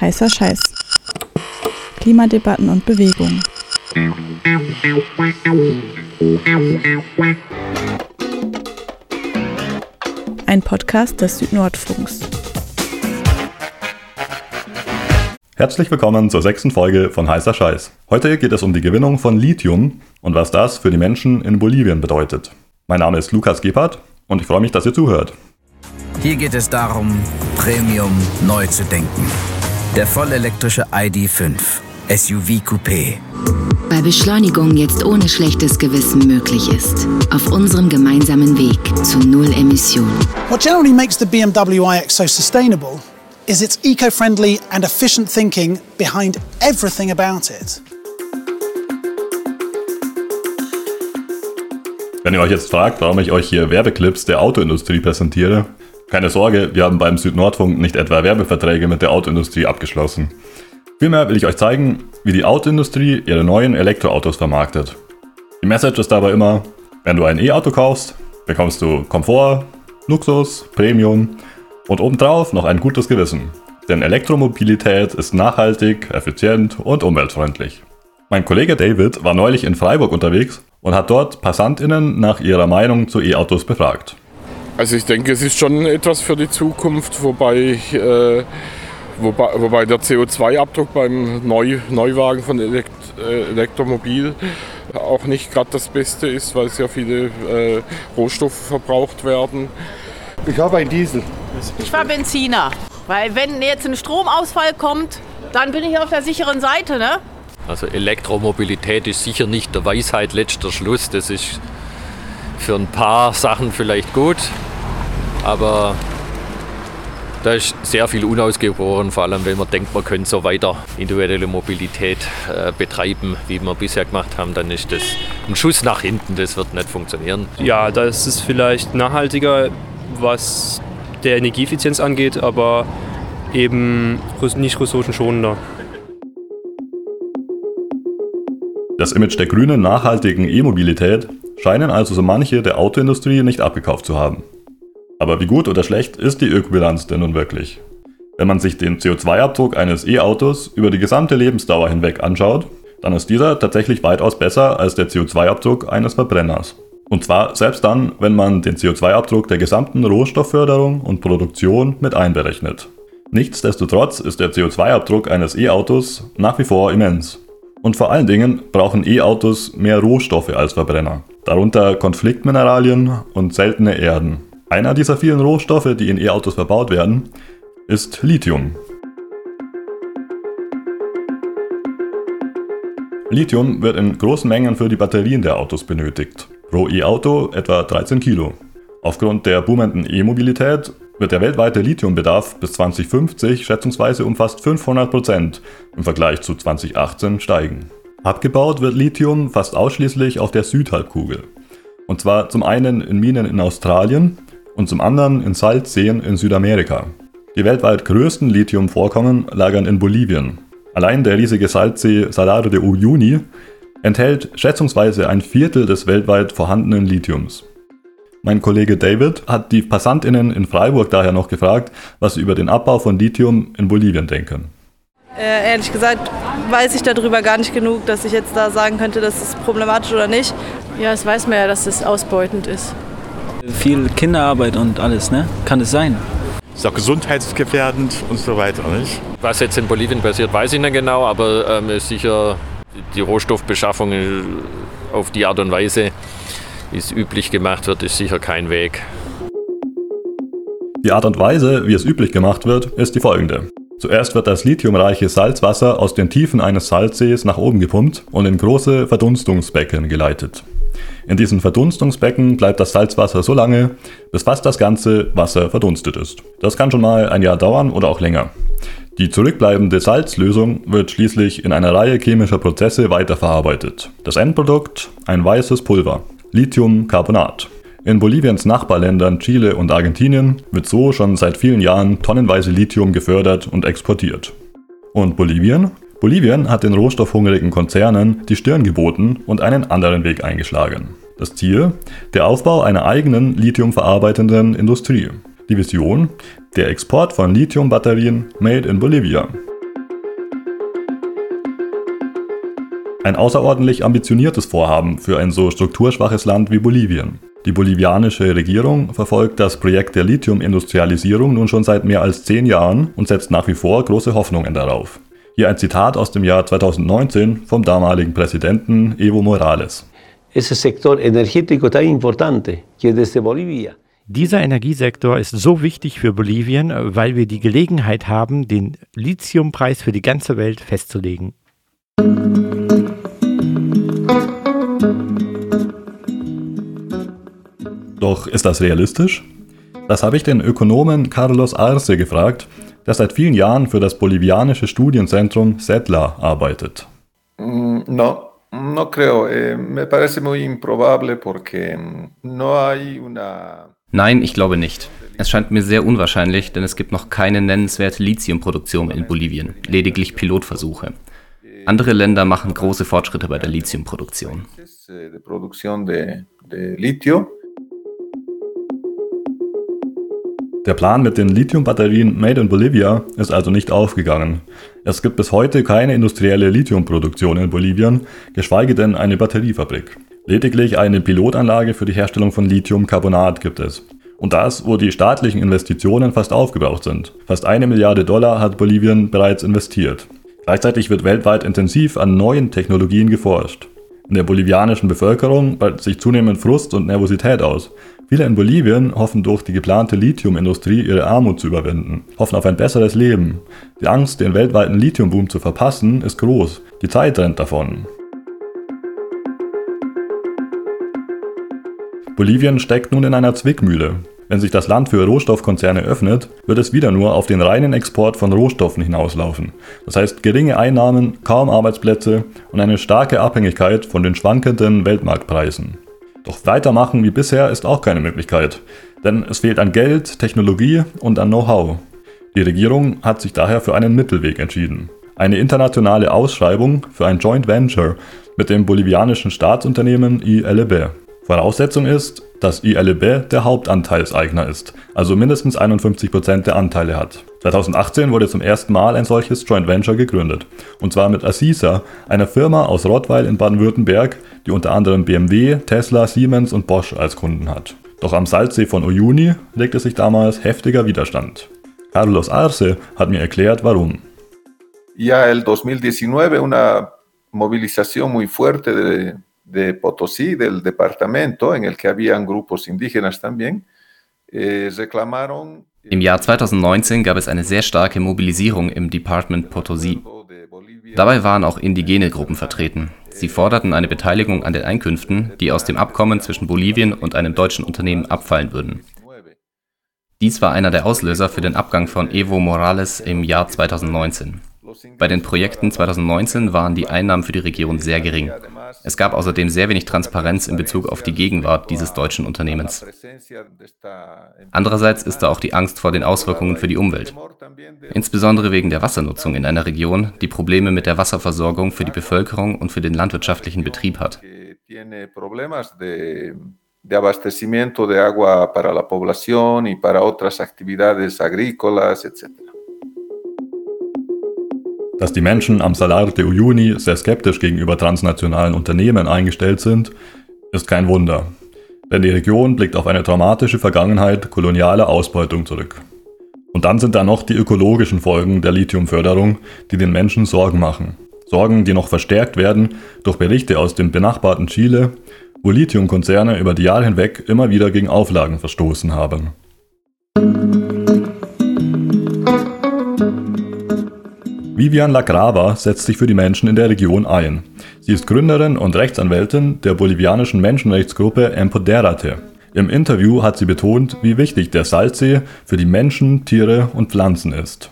Heißer Scheiß. Klimadebatten und Bewegung. Ein Podcast des Südnordfunks. Herzlich willkommen zur sechsten Folge von Heißer Scheiß. Heute geht es um die Gewinnung von Lithium und was das für die Menschen in Bolivien bedeutet. Mein Name ist Lukas Gebhardt und ich freue mich, dass ihr zuhört. Hier geht es darum, Premium neu zu denken. Der vollelektrische ID.5 SUV Coupé. Weil Beschleunigung jetzt ohne schlechtes Gewissen möglich ist. Auf unserem gemeinsamen Weg zu Null Emissionen. What generally makes the BMW iX so sustainable is its eco-friendly and efficient thinking behind everything about it. Wenn ihr euch jetzt fragt, warum ich euch hier Werbeclips der Autoindustrie präsentiere, keine Sorge, wir haben beim Südnordfunk nicht etwa Werbeverträge mit der Autoindustrie abgeschlossen. Vielmehr will ich euch zeigen, wie die Autoindustrie ihre neuen Elektroautos vermarktet. Die Message ist dabei immer, wenn du ein E-Auto kaufst, bekommst du Komfort, Luxus, Premium und obendrauf noch ein gutes Gewissen. Denn Elektromobilität ist nachhaltig, effizient und umweltfreundlich. Mein Kollege David war neulich in Freiburg unterwegs und hat dort PassantInnen nach ihrer Meinung zu E-Autos befragt. Also ich denke, es ist schon etwas für die Zukunft, wobei, äh, wobei, wobei, der CO2-Abdruck beim Neu, Neuwagen von Elekt, äh, Elektromobil auch nicht gerade das Beste ist, weil sehr viele äh, Rohstoffe verbraucht werden. Ich habe ein Diesel. Ich war Benziner, weil wenn jetzt ein Stromausfall kommt, dann bin ich auf der sicheren Seite, ne? Also Elektromobilität ist sicher nicht der Weisheit letzter Schluss. Das ist für ein paar Sachen vielleicht gut, aber da ist sehr viel unausgegoren, vor allem wenn man denkt, man könnte so weiter individuelle Mobilität äh, betreiben, wie wir bisher gemacht haben, dann ist das ein Schuss nach hinten, das wird nicht funktionieren. Ja, da ist vielleicht nachhaltiger, was der Energieeffizienz angeht, aber eben nicht ressourcenschonender. Das Image der grünen, nachhaltigen E-Mobilität scheinen also so manche der Autoindustrie nicht abgekauft zu haben. Aber wie gut oder schlecht ist die Ökobilanz denn nun wirklich? Wenn man sich den CO2-Abdruck eines E-Autos über die gesamte Lebensdauer hinweg anschaut, dann ist dieser tatsächlich weitaus besser als der CO2-Abdruck eines Verbrenners. Und zwar selbst dann, wenn man den CO2-Abdruck der gesamten Rohstoffförderung und Produktion mit einberechnet. Nichtsdestotrotz ist der CO2-Abdruck eines E-Autos nach wie vor immens. Und vor allen Dingen brauchen E-Autos mehr Rohstoffe als Verbrenner, darunter Konfliktmineralien und seltene Erden. Einer dieser vielen Rohstoffe, die in E-Autos verbaut werden, ist Lithium. Lithium wird in großen Mengen für die Batterien der Autos benötigt. Pro E-Auto etwa 13 Kilo. Aufgrund der boomenden E-Mobilität wird der weltweite Lithiumbedarf bis 2050 schätzungsweise um fast 500 Prozent im Vergleich zu 2018 steigen. Abgebaut wird Lithium fast ausschließlich auf der Südhalbkugel. Und zwar zum einen in Minen in Australien und zum anderen in Salzseen in Südamerika. Die weltweit größten Lithiumvorkommen lagern in Bolivien. Allein der riesige Salzsee Salar de Uyuni enthält schätzungsweise ein Viertel des weltweit vorhandenen Lithiums. Mein Kollege David hat die PassantInnen in Freiburg daher noch gefragt, was sie über den Abbau von Lithium in Bolivien denken. Äh, ehrlich gesagt weiß ich darüber gar nicht genug, dass ich jetzt da sagen könnte, das ist problematisch oder nicht. Ja, das weiß man ja, dass es ausbeutend ist. Viel Kinderarbeit und alles, ne? Kann es sein? Ist auch gesundheitsgefährdend und so weiter, nicht? Was jetzt in Bolivien passiert, weiß ich nicht genau, aber ähm, ist sicher die Rohstoffbeschaffung auf die Art und Weise, wie es üblich gemacht wird, ist sicher kein Weg. Die Art und Weise, wie es üblich gemacht wird, ist die folgende. Zuerst wird das lithiumreiche Salzwasser aus den Tiefen eines Salzsees nach oben gepumpt und in große Verdunstungsbecken geleitet. In diesen Verdunstungsbecken bleibt das Salzwasser so lange, bis fast das ganze Wasser verdunstet ist. Das kann schon mal ein Jahr dauern oder auch länger. Die zurückbleibende Salzlösung wird schließlich in einer Reihe chemischer Prozesse weiterverarbeitet. Das Endprodukt ein weißes Pulver, Lithiumcarbonat. In Boliviens Nachbarländern Chile und Argentinien wird so schon seit vielen Jahren tonnenweise Lithium gefördert und exportiert. Und Bolivien? Bolivien hat den rohstoffhungrigen Konzernen die Stirn geboten und einen anderen Weg eingeschlagen. Das Ziel? Der Aufbau einer eigenen lithiumverarbeitenden Industrie. Die Vision? Der Export von Lithiumbatterien made in Bolivia. Ein außerordentlich ambitioniertes Vorhaben für ein so strukturschwaches Land wie Bolivien. Die bolivianische Regierung verfolgt das Projekt der Lithiumindustrialisierung nun schon seit mehr als zehn Jahren und setzt nach wie vor große Hoffnungen darauf. Hier ein Zitat aus dem Jahr 2019 vom damaligen Präsidenten Evo Morales. Dieser Energiesektor ist so wichtig für Bolivien, weil wir die Gelegenheit haben, den Lithiumpreis für die ganze Welt festzulegen. Doch ist das realistisch? Das habe ich den Ökonomen Carlos Arce gefragt, der seit vielen Jahren für das bolivianische Studienzentrum SETLA arbeitet. Mm, no, no creo. Eh, me parece muy improbable porque no hay una Nein, ich glaube nicht. Es scheint mir sehr unwahrscheinlich, denn es gibt noch keine nennenswerte Lithiumproduktion in Bolivien, lediglich Pilotversuche. Andere Länder machen große Fortschritte bei der Lithiumproduktion. Der Plan mit den Lithiumbatterien Made in Bolivia ist also nicht aufgegangen. Es gibt bis heute keine industrielle Lithiumproduktion in Bolivien, geschweige denn eine Batteriefabrik. Lediglich eine Pilotanlage für die Herstellung von Lithiumcarbonat gibt es. Und das, wo die staatlichen Investitionen fast aufgebraucht sind. Fast eine Milliarde Dollar hat Bolivien bereits investiert. Gleichzeitig wird weltweit intensiv an neuen Technologien geforscht. In der bolivianischen Bevölkerung breitet sich zunehmend Frust und Nervosität aus. Viele in Bolivien hoffen durch die geplante Lithiumindustrie ihre Armut zu überwinden, hoffen auf ein besseres Leben. Die Angst, den weltweiten Lithiumboom zu verpassen, ist groß. Die Zeit rennt davon. Bolivien steckt nun in einer Zwickmühle. Wenn sich das Land für Rohstoffkonzerne öffnet, wird es wieder nur auf den reinen Export von Rohstoffen hinauslaufen. Das heißt geringe Einnahmen, kaum Arbeitsplätze und eine starke Abhängigkeit von den schwankenden Weltmarktpreisen. Doch weitermachen wie bisher ist auch keine Möglichkeit, denn es fehlt an Geld, Technologie und an Know-how. Die Regierung hat sich daher für einen Mittelweg entschieden. Eine internationale Ausschreibung für ein Joint Venture mit dem bolivianischen Staatsunternehmen ILB. Voraussetzung ist, dass ILB der Hauptanteilseigner ist, also mindestens 51% der Anteile hat. 2018 wurde zum ersten Mal ein solches Joint Venture gegründet, und zwar mit Assisa, einer Firma aus Rottweil in Baden-Württemberg, die unter anderem BMW, Tesla, Siemens und Bosch als Kunden hat. Doch am Salzsee von Uyuni legte sich damals heftiger Widerstand. Carlos Arce hat mir erklärt, warum. Ja, el 2019 una movilización muy fuerte de de Potosí, del departamento, en el que habían grupos indígenas también, eh, reclamaron. Im Jahr 2019 gab es eine sehr starke Mobilisierung im Department Potosí. Dabei waren auch indigene Gruppen vertreten. Sie forderten eine Beteiligung an den Einkünften, die aus dem Abkommen zwischen Bolivien und einem deutschen Unternehmen abfallen würden. Dies war einer der Auslöser für den Abgang von Evo Morales im Jahr 2019. Bei den Projekten 2019 waren die Einnahmen für die Region sehr gering. Es gab außerdem sehr wenig Transparenz in Bezug auf die Gegenwart dieses deutschen Unternehmens. Andererseits ist da auch die Angst vor den Auswirkungen für die Umwelt. Insbesondere wegen der Wassernutzung in einer Region, die Probleme mit der Wasserversorgung für die Bevölkerung und für den landwirtschaftlichen Betrieb hat. de abastecimiento de agua para la población y para otras actividades agrícolas, etc. Dass die Menschen am Salar de Uyuni sehr skeptisch gegenüber transnationalen Unternehmen eingestellt sind, ist kein Wunder. Denn die Region blickt auf eine traumatische Vergangenheit kolonialer Ausbeutung zurück. Und dann sind da noch die ökologischen Folgen der Lithiumförderung, die den Menschen Sorgen machen. Sorgen, die noch verstärkt werden durch Berichte aus dem benachbarten Chile, wo Lithiumkonzerne über die Jahre hinweg immer wieder gegen Auflagen verstoßen haben. Vivian Lacrava setzt sich für die Menschen in der Region ein. Sie ist Gründerin und Rechtsanwältin der bolivianischen Menschenrechtsgruppe Empoderate. Im Interview hat sie betont, wie wichtig der Salzsee für die Menschen, Tiere und Pflanzen ist.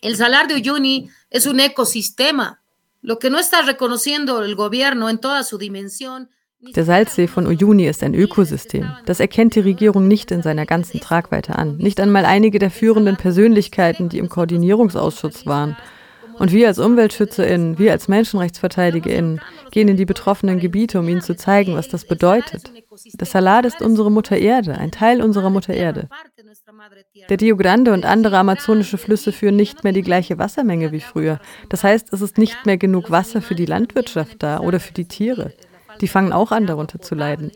El Salar de Uyuni es un ecosistema, lo que no está reconociendo el gobierno en toda su dimensión. Der Salzsee von Uyuni ist ein Ökosystem. Das erkennt die Regierung nicht in seiner ganzen Tragweite an. Nicht einmal einige der führenden Persönlichkeiten, die im Koordinierungsausschuss waren. Und wir als UmweltschützerInnen, wir als MenschenrechtsverteidigerInnen gehen in die betroffenen Gebiete, um ihnen zu zeigen, was das bedeutet. Das Salat ist unsere Mutter Erde, ein Teil unserer Mutter Erde. Der Rio Grande und andere amazonische Flüsse führen nicht mehr die gleiche Wassermenge wie früher. Das heißt, es ist nicht mehr genug Wasser für die Landwirtschaft da oder für die Tiere. Die fangen auch an, darunter zu leiden.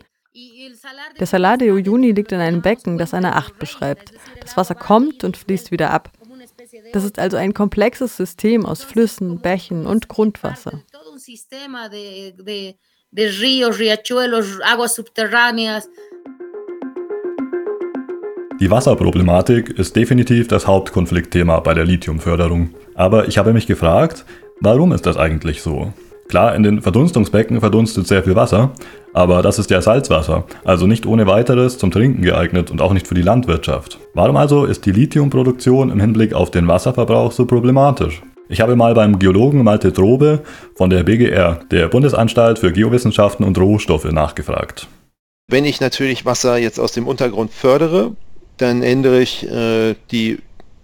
Der Salar de Uyuni liegt in einem Becken, das eine Acht beschreibt. Das Wasser kommt und fließt wieder ab. Das ist also ein komplexes System aus Flüssen, Bächen und Grundwasser. Die Wasserproblematik ist definitiv das Hauptkonfliktthema bei der Lithiumförderung. Aber ich habe mich gefragt, warum ist das eigentlich so? Klar, in den Verdunstungsbecken verdunstet sehr viel Wasser, aber das ist ja Salzwasser, also nicht ohne weiteres zum Trinken geeignet und auch nicht für die Landwirtschaft. Warum also ist die Lithiumproduktion im Hinblick auf den Wasserverbrauch so problematisch? Ich habe mal beim Geologen Malte Drobe von der BGR, der Bundesanstalt für Geowissenschaften und Rohstoffe, nachgefragt. Wenn ich natürlich Wasser jetzt aus dem Untergrund fördere, dann ändere ich äh, die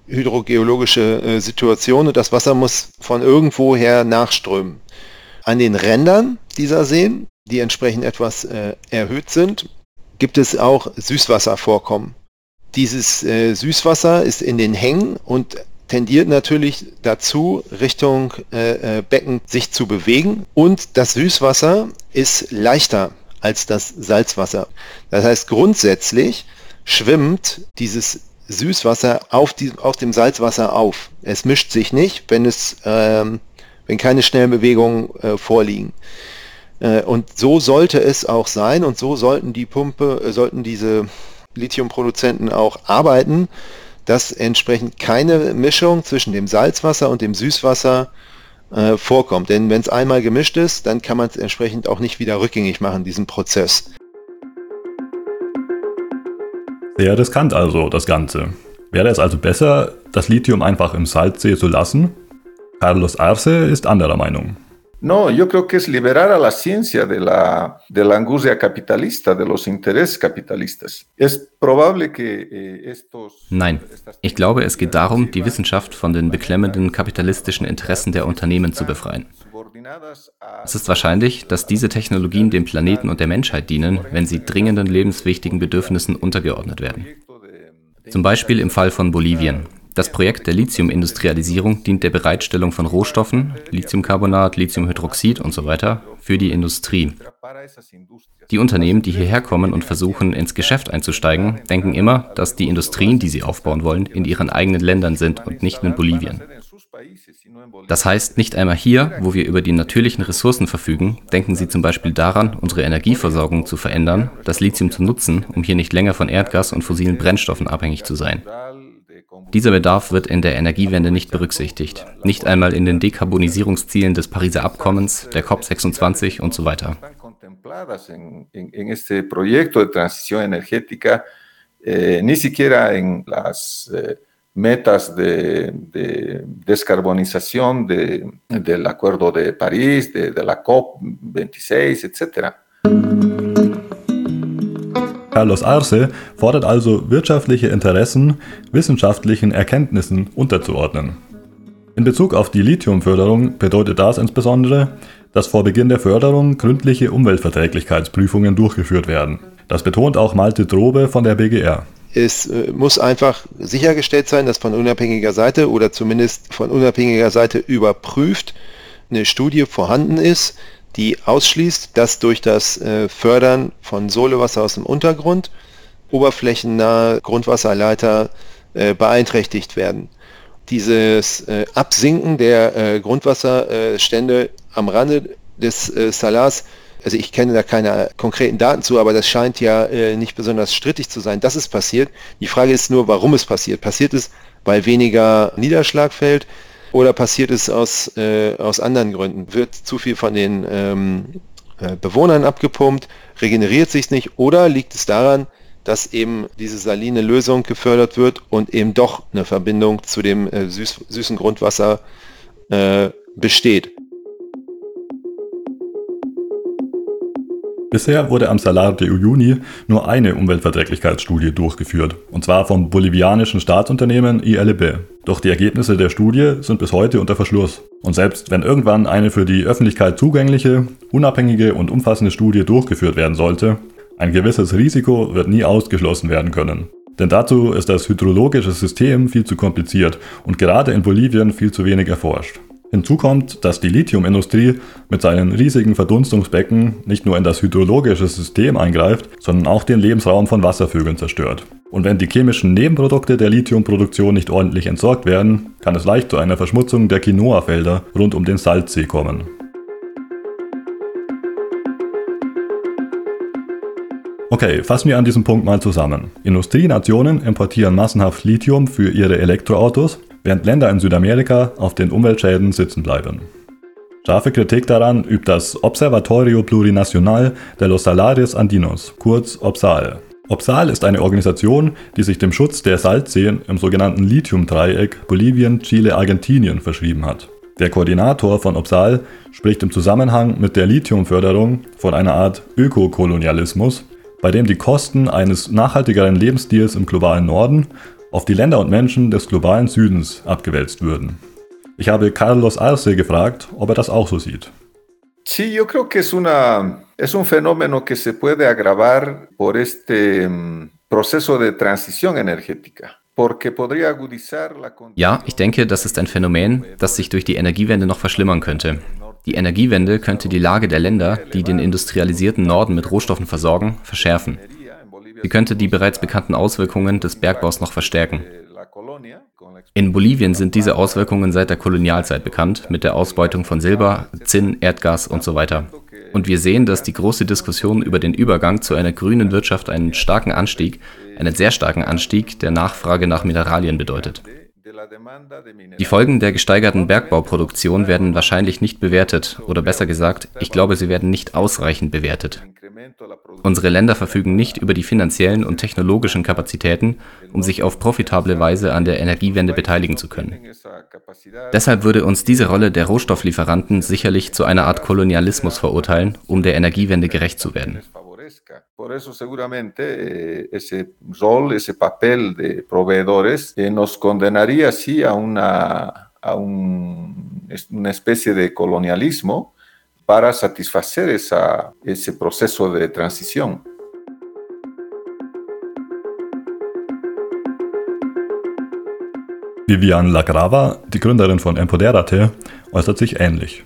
hydrogeologische äh, Situation und das Wasser muss von irgendwoher nachströmen. An den Rändern dieser Seen, die entsprechend etwas äh, erhöht sind, gibt es auch Süßwasservorkommen. Dieses äh, Süßwasser ist in den Hängen und tendiert natürlich dazu, Richtung äh, äh, Becken sich zu bewegen. Und das Süßwasser ist leichter als das Salzwasser. Das heißt, grundsätzlich schwimmt dieses Süßwasser auf, die, auf dem Salzwasser auf. Es mischt sich nicht, wenn, es, ähm, wenn keine schnellen Bewegungen äh, vorliegen. Äh, und so sollte es auch sein und so sollten die Pumpe, äh, sollten diese Lithiumproduzenten auch arbeiten, dass entsprechend keine Mischung zwischen dem Salzwasser und dem Süßwasser äh, vorkommt. Denn wenn es einmal gemischt ist, dann kann man es entsprechend auch nicht wieder rückgängig machen, diesen Prozess. Sehr riskant also das Ganze. Wäre es also besser, das Lithium einfach im Salzsee zu lassen? Carlos Arce ist anderer Meinung. No, yo creo que es liberar a la ciencia de la, de la angustia capitalista, de los intereses capitalistas. Es probable que eh, estos. Nein, ich glaube, es geht darum, die Wissenschaft von den beklemmenden kapitalistischen Interessen der Unternehmen zu befreien. Es ist wahrscheinlich, dass diese Technologien dem Planeten und der Menschheit dienen, wenn sie dringenden lebenswichtigen Bedürfnissen untergeordnet werden. Zum Beispiel im Fall von Bolivien. Das Projekt der Lithiumindustrialisierung dient der Bereitstellung von Rohstoffen, Lithiumcarbonat, Lithiumhydroxid usw. So für die Industrie. Die Unternehmen, die hierher kommen und versuchen, ins Geschäft einzusteigen, denken immer, dass die Industrien, die sie aufbauen wollen, in ihren eigenen Ländern sind und nicht in Bolivien. Das heißt, nicht einmal hier, wo wir über die natürlichen Ressourcen verfügen, denken sie zum Beispiel daran, unsere Energieversorgung zu verändern, das Lithium zu nutzen, um hier nicht länger von Erdgas und fossilen Brennstoffen abhängig zu sein. Dieser Bedarf wird in der Energiewende nicht berücksichtigt, nicht einmal in den Dekarbonisierungszielen des Pariser Abkommens, der COP26 und so weiter. Eh, eh, metas de, de descarbonización de, del Acuerdo de París, de, de la COP26, etc. Carlos Arce fordert also wirtschaftliche Interessen wissenschaftlichen Erkenntnissen unterzuordnen. In Bezug auf die Lithiumförderung bedeutet das insbesondere, dass vor Beginn der Förderung gründliche Umweltverträglichkeitsprüfungen durchgeführt werden. Das betont auch Malte Drobe von der BGR. Es äh, muss einfach sichergestellt sein, dass von unabhängiger Seite oder zumindest von unabhängiger Seite überprüft eine Studie vorhanden ist, die ausschließt, dass durch das äh, Fördern von Solewasser aus dem Untergrund oberflächennahe Grundwasserleiter äh, beeinträchtigt werden. Dieses äh, Absinken der äh, Grundwasserstände am Rande des äh, Salars, also ich kenne da keine konkreten Daten zu, aber das scheint ja äh, nicht besonders strittig zu sein, dass es passiert. Die Frage ist nur, warum es passiert. Passiert es, weil weniger Niederschlag fällt? Oder passiert es aus, äh, aus anderen Gründen? Wird zu viel von den ähm, äh, Bewohnern abgepumpt? Regeneriert sich nicht? Oder liegt es daran, dass eben diese saline Lösung gefördert wird und eben doch eine Verbindung zu dem äh, süß, süßen Grundwasser äh, besteht? Bisher wurde am Salar de Uyuni nur eine Umweltverträglichkeitsstudie durchgeführt, und zwar vom bolivianischen Staatsunternehmen ILB. Doch die Ergebnisse der Studie sind bis heute unter Verschluss. Und selbst wenn irgendwann eine für die Öffentlichkeit zugängliche, unabhängige und umfassende Studie durchgeführt werden sollte, ein gewisses Risiko wird nie ausgeschlossen werden können. Denn dazu ist das hydrologische System viel zu kompliziert und gerade in Bolivien viel zu wenig erforscht. Hinzu kommt, dass die Lithiumindustrie mit seinen riesigen Verdunstungsbecken nicht nur in das hydrologische System eingreift, sondern auch den Lebensraum von Wasservögeln zerstört. Und wenn die chemischen Nebenprodukte der Lithiumproduktion nicht ordentlich entsorgt werden, kann es leicht zu einer Verschmutzung der Quinoa-Felder rund um den Salzsee kommen. Okay, fassen wir an diesem Punkt mal zusammen. Industrienationen importieren massenhaft Lithium für ihre Elektroautos, während Länder in Südamerika auf den Umweltschäden sitzen bleiben. Scharfe Kritik daran übt das Observatorio Plurinacional de los Salares Andinos, kurz OPSAL. OPSAL ist eine Organisation, die sich dem Schutz der Salzseen im sogenannten Lithium-Dreieck Bolivien, Chile, Argentinien verschrieben hat. Der Koordinator von OPSAL spricht im Zusammenhang mit der Lithiumförderung von einer Art Ökokolonialismus, bei dem die Kosten eines nachhaltigeren Lebensstils im globalen Norden auf die Länder und Menschen des globalen Südens abgewälzt würden. Ich habe Carlos Arce gefragt, ob er das auch so sieht. Sí, yo creo que es, una, es un fenómeno que se puede agravar por este um, proceso de transición energética. Ja, ich denke, das ist ein Phänomen, das sich durch die Energiewende noch verschlimmern könnte. Die Energiewende könnte die Lage der Länder, die den industrialisierten Norden mit Rohstoffen versorgen, verschärfen. Sie könnte die bereits bekannten Auswirkungen des Bergbaus noch verstärken. In Bolivien sind diese Auswirkungen seit der Kolonialzeit bekannt, mit der Ausbeutung von Silber, Zinn, Erdgas und so weiter. Und wir sehen, dass die große Diskussion über den Übergang zu einer grünen Wirtschaft einen starken Anstieg, einen sehr starken Anstieg der Nachfrage nach Mineralien bedeutet. Die Folgen der gesteigerten Bergbauproduktion werden wahrscheinlich nicht bewertet, oder besser gesagt, ich glaube, sie werden nicht ausreichend bewertet. Unsere Länder verfügen nicht über die finanziellen und technologischen Kapazitäten, um sich auf profitable Weise an der Energiewende beteiligen zu können. Deshalb würde uns diese Rolle der Rohstofflieferanten sicherlich zu einer Art Kolonialismus verurteilen, um der Energiewende gerecht zu werden. Por eso seguramente eh, ese rol, ese papel de proveedores eh, nos condenaría sí a una, a un, una especie de colonialismo para satisfacer esa, ese proceso de transición. Vivian Lagrava, die Gründerin von Empoderate, äußert sich ähnlich.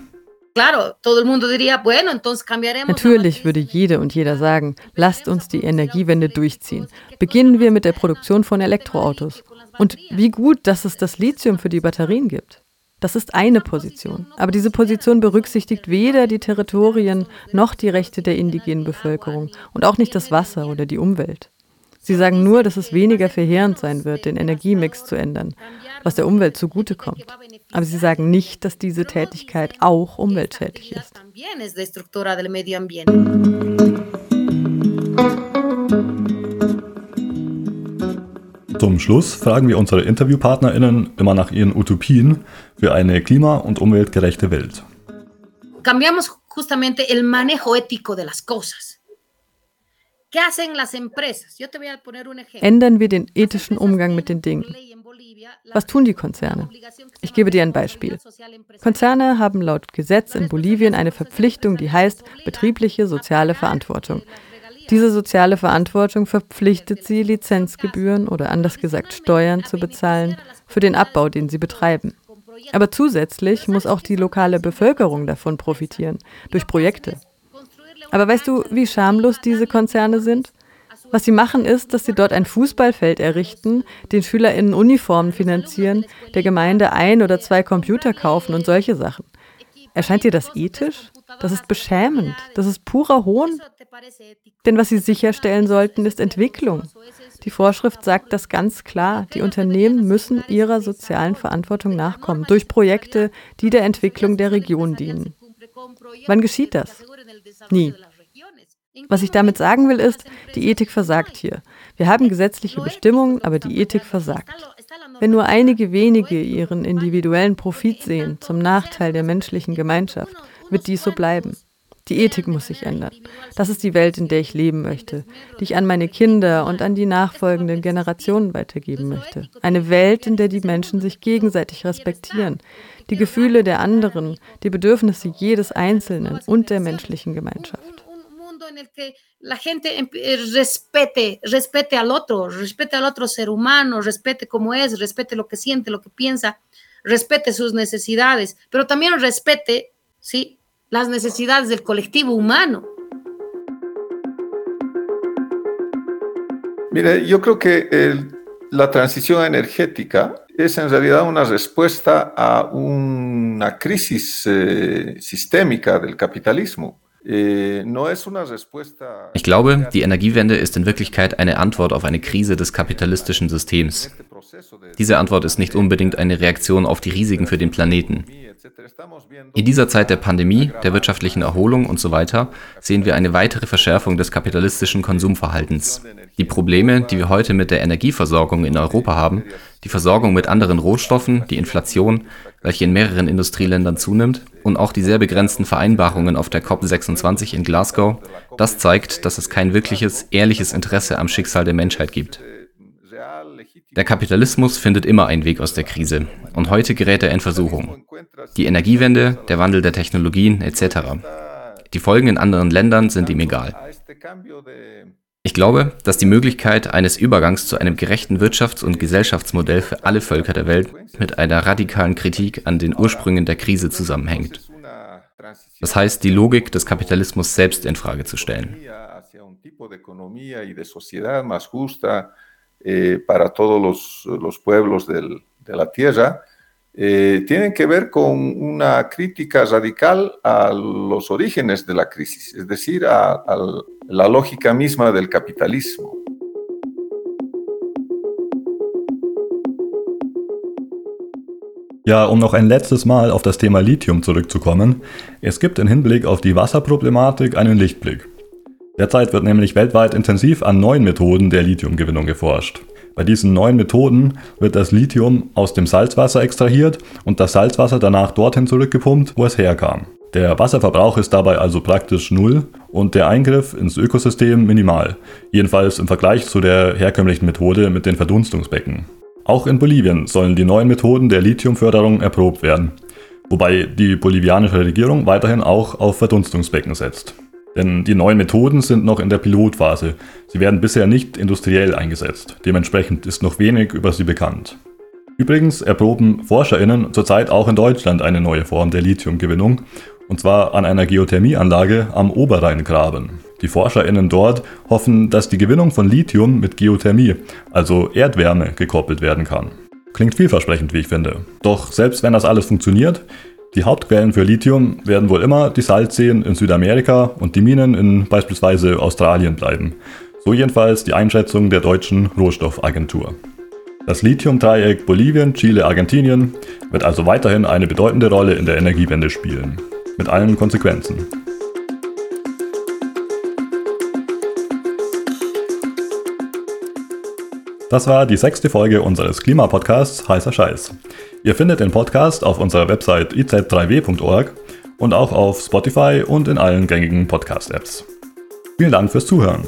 Natürlich würde jede und jeder sagen, lasst uns die Energiewende durchziehen. Beginnen wir mit der Produktion von Elektroautos. Und wie gut, dass es das Lithium für die Batterien gibt. Das ist eine Position. Aber diese Position berücksichtigt weder die Territorien noch die Rechte der indigenen Bevölkerung und auch nicht das Wasser oder die Umwelt. Sie sagen nur, dass es weniger verheerend sein wird, den Energiemix zu ändern, was der Umwelt zugutekommt. Aber sie sagen nicht, dass diese Tätigkeit auch umweltschädlich ist. Zum Schluss fragen wir unsere InterviewpartnerInnen immer nach ihren Utopien für eine klima- und umweltgerechte Welt. Cambiamos justamente el manejo ético de las cosas. Ändern wir den ethischen Umgang mit den Dingen. Was tun die Konzerne? Ich gebe dir ein Beispiel. Konzerne haben laut Gesetz in Bolivien eine Verpflichtung, die heißt betriebliche soziale Verantwortung. Diese soziale Verantwortung verpflichtet sie, Lizenzgebühren oder anders gesagt Steuern zu bezahlen für den Abbau, den sie betreiben. Aber zusätzlich muss auch die lokale Bevölkerung davon profitieren, durch Projekte. Aber weißt du, wie schamlos diese Konzerne sind? Was sie machen ist, dass sie dort ein Fußballfeld errichten, den SchülerInnen Uniformen finanzieren, der Gemeinde ein oder zwei Computer kaufen und solche Sachen. Erscheint dir das ethisch? Das ist beschämend. Das ist purer Hohn. Denn was sie sicherstellen sollten, ist Entwicklung. Die Vorschrift sagt das ganz klar. Die Unternehmen müssen ihrer sozialen Verantwortung nachkommen, durch Projekte, die der Entwicklung der Region dienen. Wann geschieht das? Nie. Was ich damit sagen will, ist, die Ethik versagt hier. Wir haben gesetzliche Bestimmungen, aber die Ethik versagt. Wenn nur einige wenige ihren individuellen Profit sehen, zum Nachteil der menschlichen Gemeinschaft, wird dies so bleiben. Die Ethik muss sich ändern. Das ist die Welt, in der ich leben möchte, die ich an meine Kinder und an die nachfolgenden Generationen weitergeben möchte. Eine Welt, in der die Menschen sich gegenseitig respektieren, die Gefühle der anderen, die Bedürfnisse jedes Einzelnen und der menschlichen Gemeinschaft. en el que la gente eh, respete, respete al otro, respete al otro ser humano, respete cómo es, respete lo que siente, lo que piensa, respete sus necesidades, pero también respete, ¿sí? Las necesidades del colectivo humano. Mire, yo creo que el, la transición energética es en realidad una respuesta a una crisis eh, sistémica del capitalismo. Eh, Ich glaube, die Energiewende ist in Wirklichkeit eine Antwort auf eine Krise des kapitalistischen Systems. Diese Antwort ist nicht unbedingt eine Reaktion auf die Risiken für den Planeten. In dieser Zeit der Pandemie, der wirtschaftlichen Erholung und so weiter sehen wir eine weitere Verschärfung des kapitalistischen Konsumverhaltens. Die Probleme, die wir heute mit der Energieversorgung in Europa haben, die Versorgung mit anderen Rohstoffen, die Inflation, welche in mehreren Industrieländern zunimmt, und auch die sehr begrenzten Vereinbarungen auf der COP26 in Glasgow, das zeigt, dass es kein wirkliches, ehrliches Interesse am Schicksal der Menschheit gibt. Der Kapitalismus findet immer einen Weg aus der Krise und heute gerät er in Versuchung. Die Energiewende, der Wandel der Technologien etc. Die Folgen in anderen Ländern sind ihm egal. Ich glaube, dass die Möglichkeit eines Übergangs zu einem gerechten Wirtschafts- und Gesellschaftsmodell für alle Völker der Welt mit einer radikalen Kritik an den Ursprüngen der Krise zusammenhängt. Das heißt, die Logik des Kapitalismus selbst in Frage zu stellen. Eh, para todos los, los pueblos de la tierra, eh, tienen que ver con una crítica radical a los orígenes de la crisis, es decir, a, a la lógica misma del capitalismo. Ja, um noch ein letztes Mal auf das Thema Lithium zurückzukommen. Es gibt im Hinblick auf die Wasserproblematik einen Lichtblick. Derzeit wird nämlich weltweit intensiv an neuen Methoden der Lithiumgewinnung geforscht. Bei diesen neuen Methoden wird das Lithium aus dem Salzwasser extrahiert und das Salzwasser danach dorthin zurückgepumpt, wo es herkam. Der Wasserverbrauch ist dabei also praktisch null und der Eingriff ins Ökosystem minimal, jedenfalls im Vergleich zu der herkömmlichen Methode mit den Verdunstungsbecken. Auch in Bolivien sollen die neuen Methoden der Lithiumförderung erprobt werden, wobei die bolivianische Regierung weiterhin auch auf Verdunstungsbecken setzt. Denn die neuen Methoden sind noch in der Pilotphase. Sie werden bisher nicht industriell eingesetzt. Dementsprechend ist noch wenig über sie bekannt. Übrigens erproben ForscherInnen zurzeit auch in Deutschland eine neue Form der Lithiumgewinnung, und zwar an einer Geothermieanlage am Oberrheingraben. Die ForscherInnen dort hoffen, dass die Gewinnung von Lithium mit Geothermie, also Erdwärme, gekoppelt werden kann. Klingt vielversprechend, wie ich finde. Doch selbst wenn das alles funktioniert, die Hauptquellen für Lithium werden wohl immer die Salzseen in Südamerika und die Minen in beispielsweise Australien bleiben. So jedenfalls die Einschätzung der deutschen Rohstoffagentur. Das Lithium-Dreieck Bolivien, Chile, Argentinien wird also weiterhin eine bedeutende Rolle in der Energiewende spielen. Mit allen Konsequenzen. Das war die sechste Folge unseres Klimapodcasts Heißer Scheiß. Ihr findet den Podcast auf unserer Website iz3w.org und auch auf Spotify und in allen gängigen Podcast-Apps. Vielen Dank fürs Zuhören.